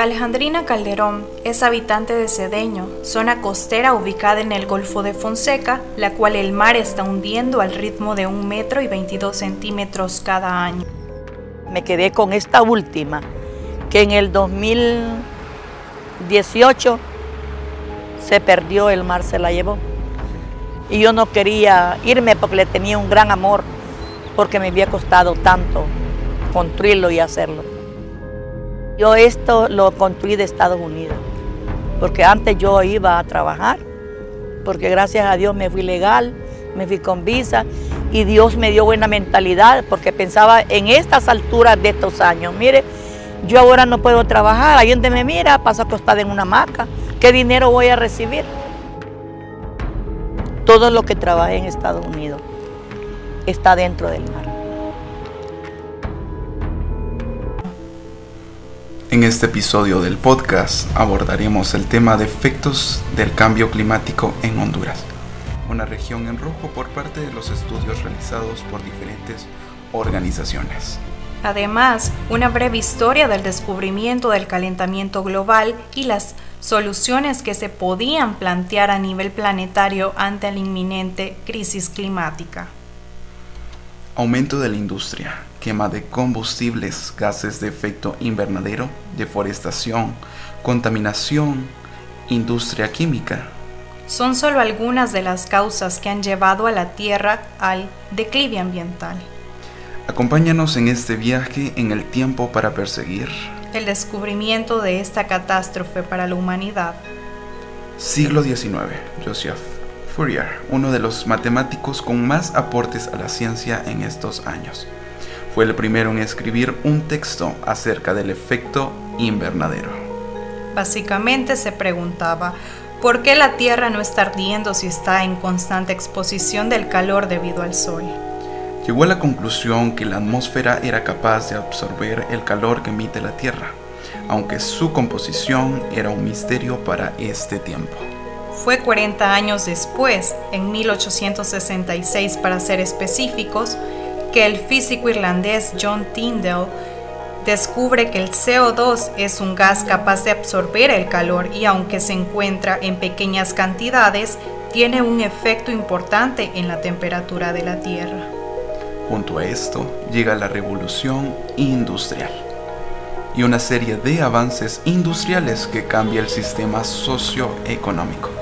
Alejandrina Calderón es habitante de Cedeño, zona costera ubicada en el Golfo de Fonseca, la cual el mar está hundiendo al ritmo de un metro y 22 centímetros cada año. Me quedé con esta última, que en el 2018 se perdió, el mar se la llevó. Y yo no quería irme porque le tenía un gran amor, porque me había costado tanto construirlo y hacerlo. Yo esto lo construí de Estados Unidos, porque antes yo iba a trabajar, porque gracias a Dios me fui legal, me fui con visa y Dios me dio buena mentalidad, porque pensaba en estas alturas de estos años, mire, yo ahora no puedo trabajar, ahí donde me mira, paso acostada en una hamaca, ¿qué dinero voy a recibir? Todo lo que trabajé en Estados Unidos está dentro del mar. En este episodio del podcast abordaremos el tema de efectos del cambio climático en Honduras, una región en rojo por parte de los estudios realizados por diferentes organizaciones. Además, una breve historia del descubrimiento del calentamiento global y las soluciones que se podían plantear a nivel planetario ante la inminente crisis climática. Aumento de la industria, quema de combustibles, gases de efecto invernadero, deforestación, contaminación, industria química. Son solo algunas de las causas que han llevado a la Tierra al declive ambiental. Acompáñanos en este viaje en el tiempo para perseguir el descubrimiento de esta catástrofe para la humanidad. Siglo XIX, Joseph Fourier, uno de los matemáticos con más aportes a la ciencia en estos años. Fue el primero en escribir un texto acerca del efecto invernadero. Básicamente se preguntaba, ¿por qué la Tierra no está ardiendo si está en constante exposición del calor debido al Sol? Llegó a la conclusión que la atmósfera era capaz de absorber el calor que emite la Tierra, aunque su composición era un misterio para este tiempo. Fue 40 años después, en 1866 para ser específicos, que el físico irlandés John Tyndall descubre que el CO2 es un gas capaz de absorber el calor y aunque se encuentra en pequeñas cantidades, tiene un efecto importante en la temperatura de la Tierra. Junto a esto llega la revolución industrial y una serie de avances industriales que cambia el sistema socioeconómico.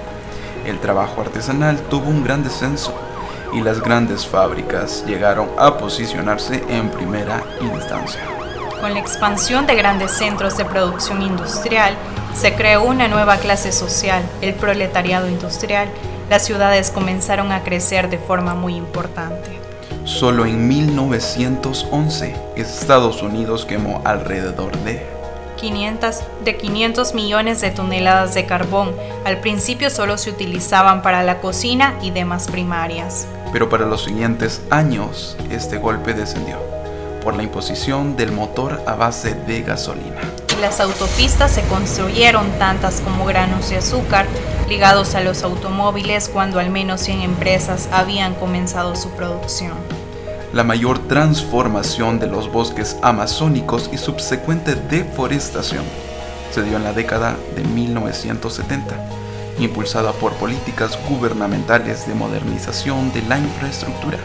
El trabajo artesanal tuvo un gran descenso y las grandes fábricas llegaron a posicionarse en primera instancia. Con la expansión de grandes centros de producción industrial, se creó una nueva clase social, el proletariado industrial. Las ciudades comenzaron a crecer de forma muy importante. Solo en 1911, Estados Unidos quemó alrededor de 500, de 500 millones de toneladas de carbón. Al principio solo se utilizaban para la cocina y demás primarias. Pero para los siguientes años este golpe descendió por la imposición del motor a base de gasolina. Las autopistas se construyeron tantas como granos de azúcar ligados a los automóviles cuando al menos 100 empresas habían comenzado su producción la mayor transformación de los bosques amazónicos y subsecuente deforestación se dio en la década de 1970, impulsada por políticas gubernamentales de modernización de la infraestructura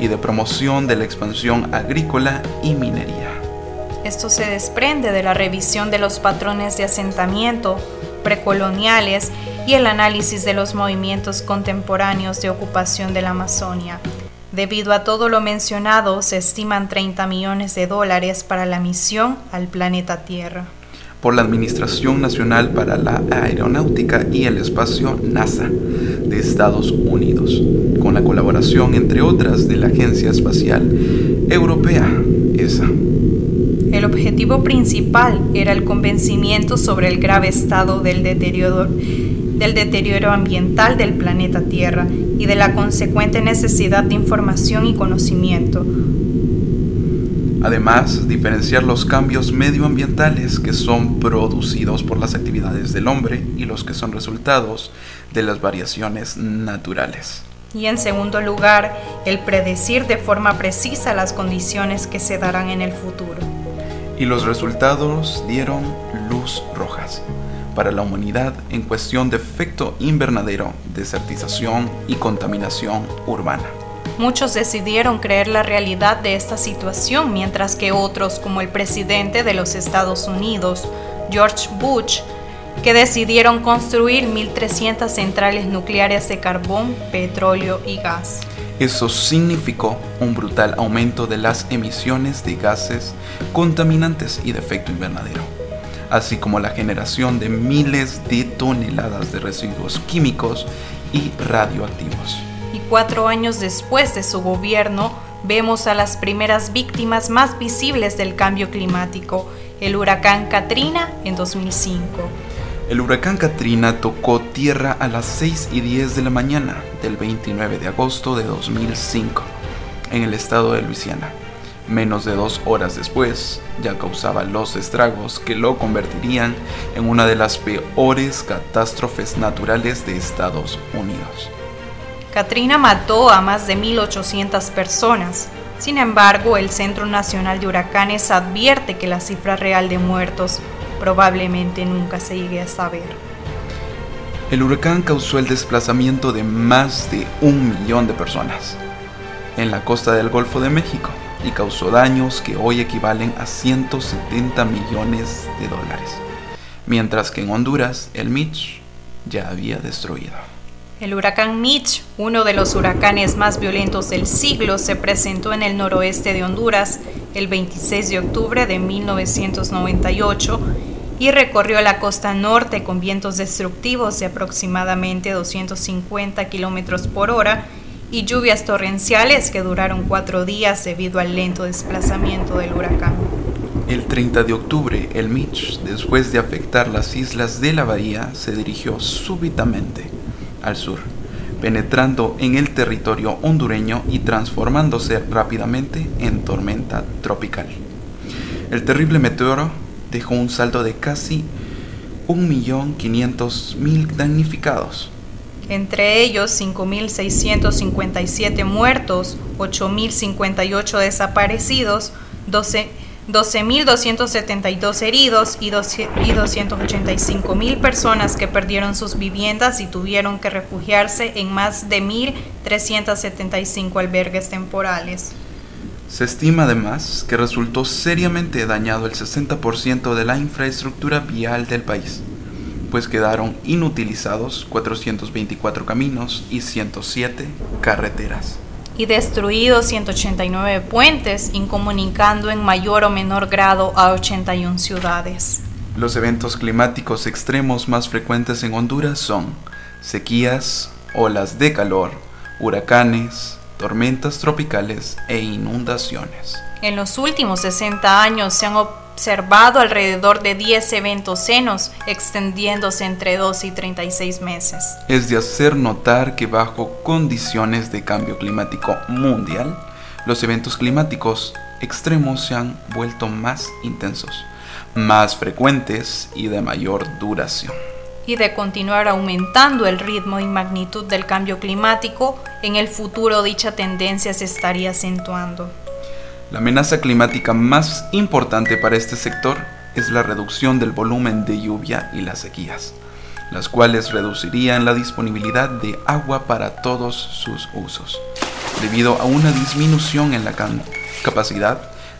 y de promoción de la expansión agrícola y minería. Esto se desprende de la revisión de los patrones de asentamiento precoloniales y el análisis de los movimientos contemporáneos de ocupación de la Amazonia Debido a todo lo mencionado, se estiman 30 millones de dólares para la misión al planeta Tierra. Por la Administración Nacional para la Aeronáutica y el Espacio NASA de Estados Unidos, con la colaboración, entre otras, de la Agencia Espacial Europea, ESA. El objetivo principal era el convencimiento sobre el grave estado del deterioro, del deterioro ambiental del planeta Tierra y de la consecuente necesidad de información y conocimiento. Además, diferenciar los cambios medioambientales que son producidos por las actividades del hombre y los que son resultados de las variaciones naturales. Y en segundo lugar, el predecir de forma precisa las condiciones que se darán en el futuro. Y los resultados dieron luz rojas para la humanidad en cuestión de efecto invernadero, desertización y contaminación urbana. Muchos decidieron creer la realidad de esta situación, mientras que otros, como el presidente de los Estados Unidos, George Bush, que decidieron construir 1.300 centrales nucleares de carbón, petróleo y gas. Eso significó un brutal aumento de las emisiones de gases contaminantes y de efecto invernadero, así como la generación de miles de toneladas de residuos químicos y radioactivos. Y cuatro años después de su gobierno, vemos a las primeras víctimas más visibles del cambio climático, el huracán Katrina en 2005. El huracán Katrina tocó tierra a las 6 y 10 de la mañana del 29 de agosto de 2005 en el estado de Luisiana. Menos de dos horas después, ya causaba los estragos que lo convertirían en una de las peores catástrofes naturales de Estados Unidos. Katrina mató a más de 1.800 personas. Sin embargo, el Centro Nacional de Huracanes advierte que la cifra real de muertos probablemente nunca se llegue a saber. El huracán causó el desplazamiento de más de un millón de personas en la costa del Golfo de México y causó daños que hoy equivalen a 170 millones de dólares, mientras que en Honduras el Mitch ya había destruido. El huracán Mitch, uno de los huracanes más violentos del siglo, se presentó en el noroeste de Honduras el 26 de octubre de 1998 y recorrió la costa norte con vientos destructivos de aproximadamente 250 kilómetros por hora y lluvias torrenciales que duraron cuatro días debido al lento desplazamiento del huracán. El 30 de octubre, el Mitch, después de afectar las islas de la bahía, se dirigió súbitamente al sur, penetrando en el territorio hondureño y transformándose rápidamente en tormenta tropical. El terrible meteoro dejó un saldo de casi 1.500.000 damnificados. Entre ellos 5.657 muertos, 8.058 desaparecidos, 12.272 heridos y 285.000 personas que perdieron sus viviendas y tuvieron que refugiarse en más de 1.375 albergues temporales. Se estima además que resultó seriamente dañado el 60% de la infraestructura vial del país, pues quedaron inutilizados 424 caminos y 107 carreteras. Y destruidos 189 puentes, incomunicando en mayor o menor grado a 81 ciudades. Los eventos climáticos extremos más frecuentes en Honduras son sequías, olas de calor, huracanes, tormentas tropicales e inundaciones. En los últimos 60 años se han observado alrededor de 10 eventos senos extendiéndose entre 2 y 36 meses. Es de hacer notar que bajo condiciones de cambio climático mundial, los eventos climáticos extremos se han vuelto más intensos, más frecuentes y de mayor duración y de continuar aumentando el ritmo y magnitud del cambio climático, en el futuro dicha tendencia se estaría acentuando. La amenaza climática más importante para este sector es la reducción del volumen de lluvia y las sequías, las cuales reducirían la disponibilidad de agua para todos sus usos, debido a una disminución en la capacidad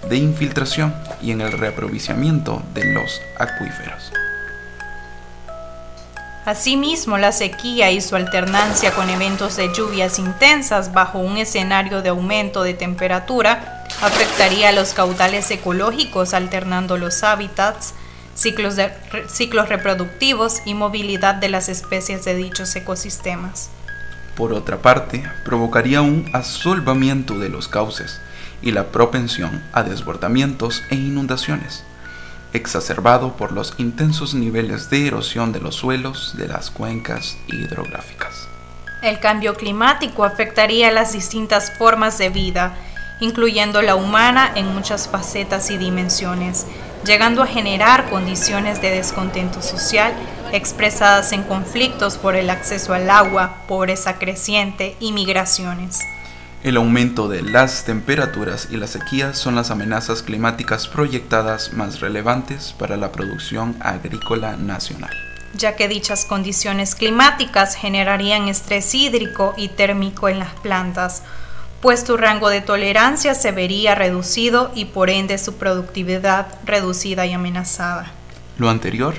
de infiltración y en el reaprovisionamiento de los acuíferos. Asimismo, la sequía y su alternancia con eventos de lluvias intensas bajo un escenario de aumento de temperatura afectaría a los caudales ecológicos alternando los hábitats, ciclos, ciclos reproductivos y movilidad de las especies de dichos ecosistemas. Por otra parte, provocaría un asolvamiento de los cauces y la propensión a desbordamientos e inundaciones exacerbado por los intensos niveles de erosión de los suelos de las cuencas hidrográficas. El cambio climático afectaría las distintas formas de vida, incluyendo la humana en muchas facetas y dimensiones, llegando a generar condiciones de descontento social expresadas en conflictos por el acceso al agua, pobreza creciente y migraciones. El aumento de las temperaturas y la sequía son las amenazas climáticas proyectadas más relevantes para la producción agrícola nacional ya que dichas condiciones climáticas generarían estrés hídrico y térmico en las plantas, pues su rango de tolerancia se vería reducido y por ende su productividad reducida y amenazada. Lo anterior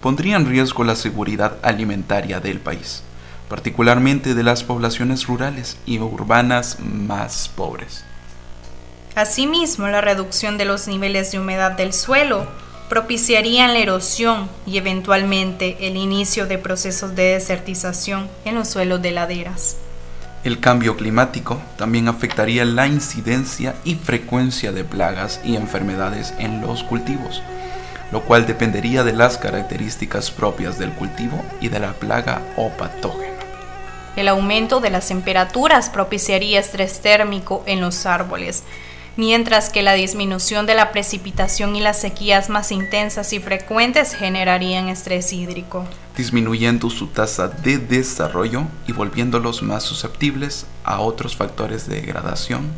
pondría en riesgo la seguridad alimentaria del país, particularmente de las poblaciones rurales y urbanas más pobres. Asimismo, la reducción de los niveles de humedad del suelo propiciarían la erosión y eventualmente el inicio de procesos de desertización en los suelos de laderas. El cambio climático también afectaría la incidencia y frecuencia de plagas y enfermedades en los cultivos, lo cual dependería de las características propias del cultivo y de la plaga o patógeno. El aumento de las temperaturas propiciaría estrés térmico en los árboles, mientras que la disminución de la precipitación y las sequías más intensas y frecuentes generarían estrés hídrico, disminuyendo su tasa de desarrollo y volviéndolos más susceptibles a otros factores de degradación,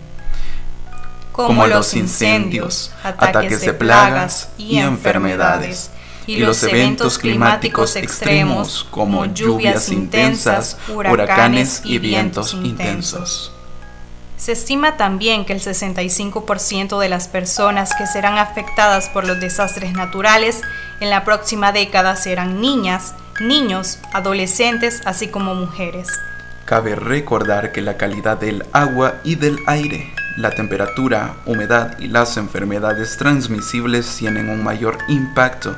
como, los incendios, ataques de plagas y enfermedades, y los eventos climáticos extremos como lluvias intensas, huracanes y vientos intensos. Se estima también que el 65% de las personas que serán afectadas por los desastres naturales en la próxima década serán niñas, niños, adolescentes, así como mujeres. Cabe recordar que la calidad del agua y del aire, la temperatura, humedad y las enfermedades transmisibles tienen un mayor impacto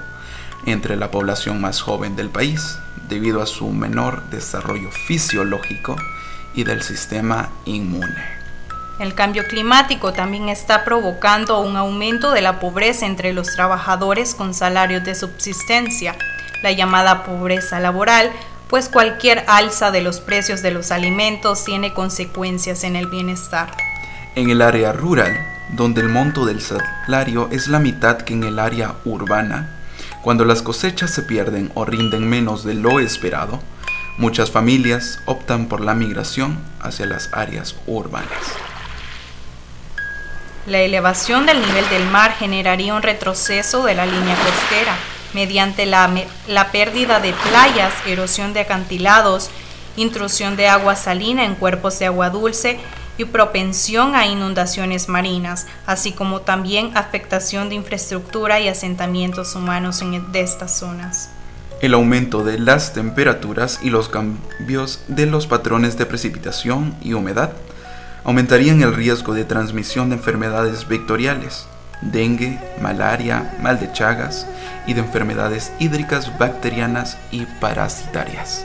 entre la población más joven del país debido a su menor desarrollo fisiológico y del sistema inmune. El cambio climático también está provocando un aumento de la pobreza entre los trabajadores con salarios de subsistencia, la llamada pobreza laboral, pues cualquier alza de los precios de los alimentos tiene consecuencias en el bienestar. En el área rural, donde el monto del salario es la mitad que en el área urbana, cuando las cosechas se pierden o rinden menos de lo esperado, muchas familias optan por la migración hacia las áreas urbanas. La elevación del nivel del mar generaría un retroceso de la línea costera mediante la, la, pérdida de playas, erosión de acantilados, intrusión de agua salina en cuerpos de agua dulce y propensión a inundaciones marinas, así como también afectación de infraestructura y asentamientos humanos en, de estas zonas. El aumento de las temperaturas y los cambios de los patrones de precipitación y humedad aumentarían el riesgo de transmisión de enfermedades vectoriales, dengue, malaria, mal de Chagas y de enfermedades hídricas bacterianas y parasitarias.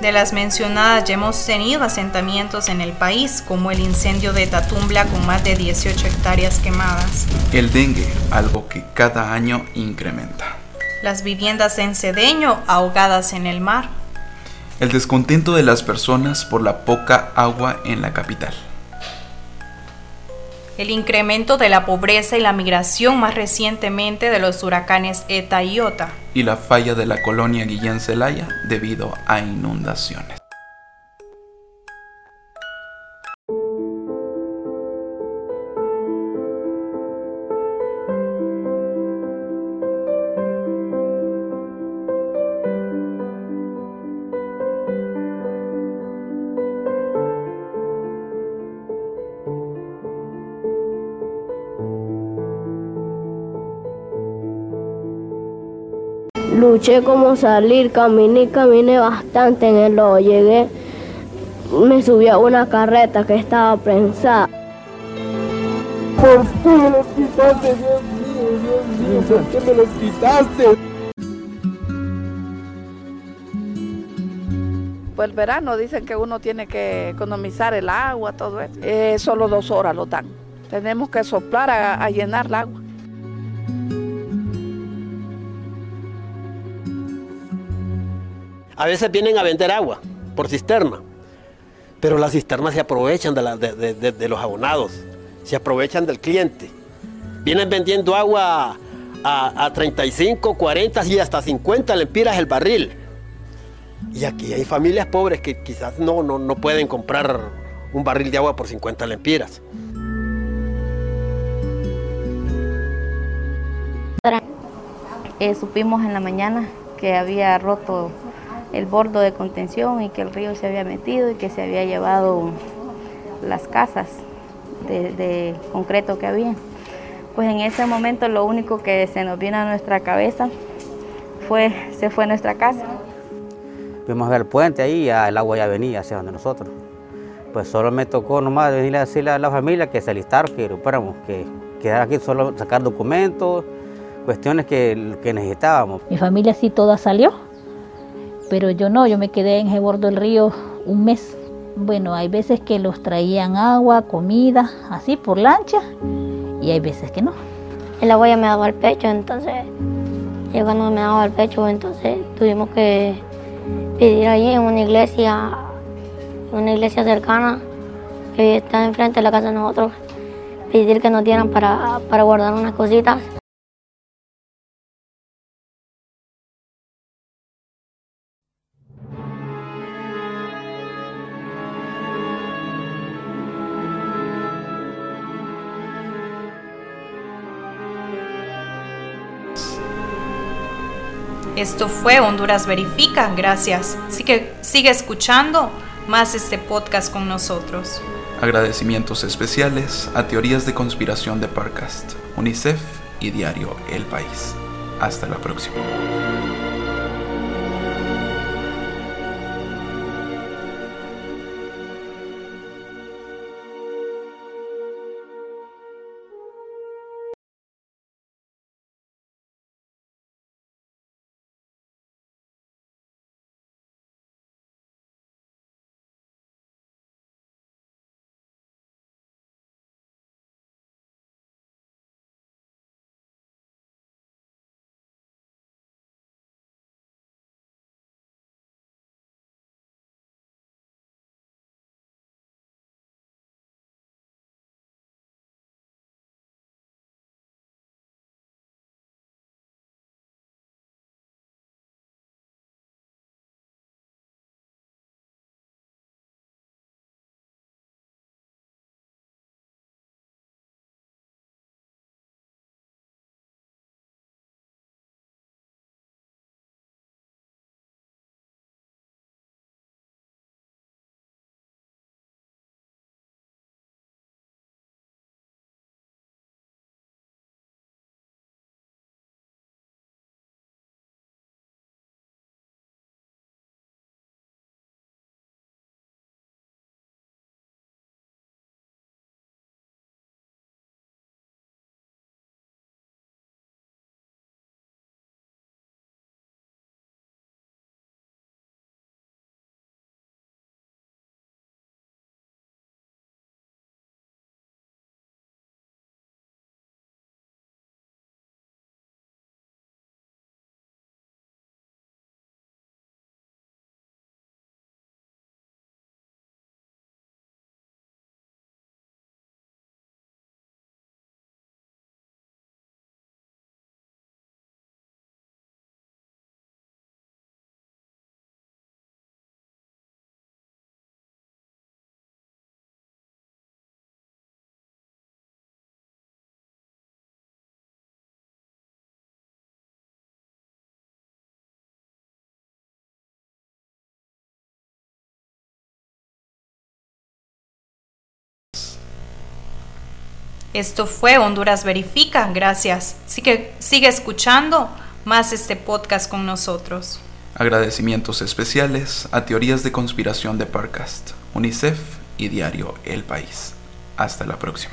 De las mencionadas ya hemos tenido asentamientos en el país, como el incendio de Tatumbla con más de 18 hectáreas quemadas. El dengue, algo que cada año incrementa. Las viviendas en Cedeño ahogadas en el mar el descontento de las personas por la poca agua en la capital. El incremento de la pobreza y la migración más recientemente de los huracanes ETA y OTA. Y la falla de la colonia Guillén Celaya debido a inundaciones. Luché como salir, caminé, caminé bastante en el lodo. Llegué, me subí a una carreta que estaba prensada. ¿Por qué me los quitaste, Dios mío, Dios mío? ¿Por qué me los quitaste? Pues el verano dicen que uno tiene que economizar el agua, todo eso. Eh, solo dos horas lo dan. Tenemos que soplar a llenar el agua. A veces vienen a vender agua por cisterna, pero las cisternas se aprovechan de, los abonados, se aprovechan del cliente. Vienen vendiendo agua a, 35, 40 y hasta 50 lempiras el barril. Y aquí hay familias pobres que quizás no, no, no pueden comprar un barril de agua por 50 lempiras. Eh, supimos en la mañana que había roto el bordo de contención y que el río se había metido y que se había llevado las casas de, de concreto que había. Pues en ese momento lo único que se nos vino a nuestra cabeza fue, se fue nuestra casa. Fuimos a ver el puente ahí y ya el agua ya venía hacia donde nosotros. Pues solo me tocó nomás venir a decirle a la familia que se alistaron, que recuperamos, que quedar aquí solo sacar documentos, cuestiones que, que necesitábamos. Mi familia sí toda salió, pero yo no, yo me quedé en el bordo del río un mes. Bueno, hay veces que los traían agua, comida, así por lancha, y hay veces que no. El agua ya me daba al pecho, entonces, ya cuando me daba al pecho, entonces tuvimos que pedir ahí en una iglesia, una iglesia cercana que está enfrente de la casa de nosotros, pedir que nos dieran para, para guardar unas cositas. Esto fue Honduras Verifica, gracias. Sigue, sigue escuchando más este podcast con nosotros. Agradecimientos especiales a Teorías de Conspiración de Parcast, UNICEF y Diario El País. Hasta la próxima. Esto fue Honduras Verifica, gracias. Sigue, sigue escuchando más este podcast con nosotros. Agradecimientos especiales a Teorías de Conspiración de Parcast, UNICEF y Diario El País. Hasta la próxima.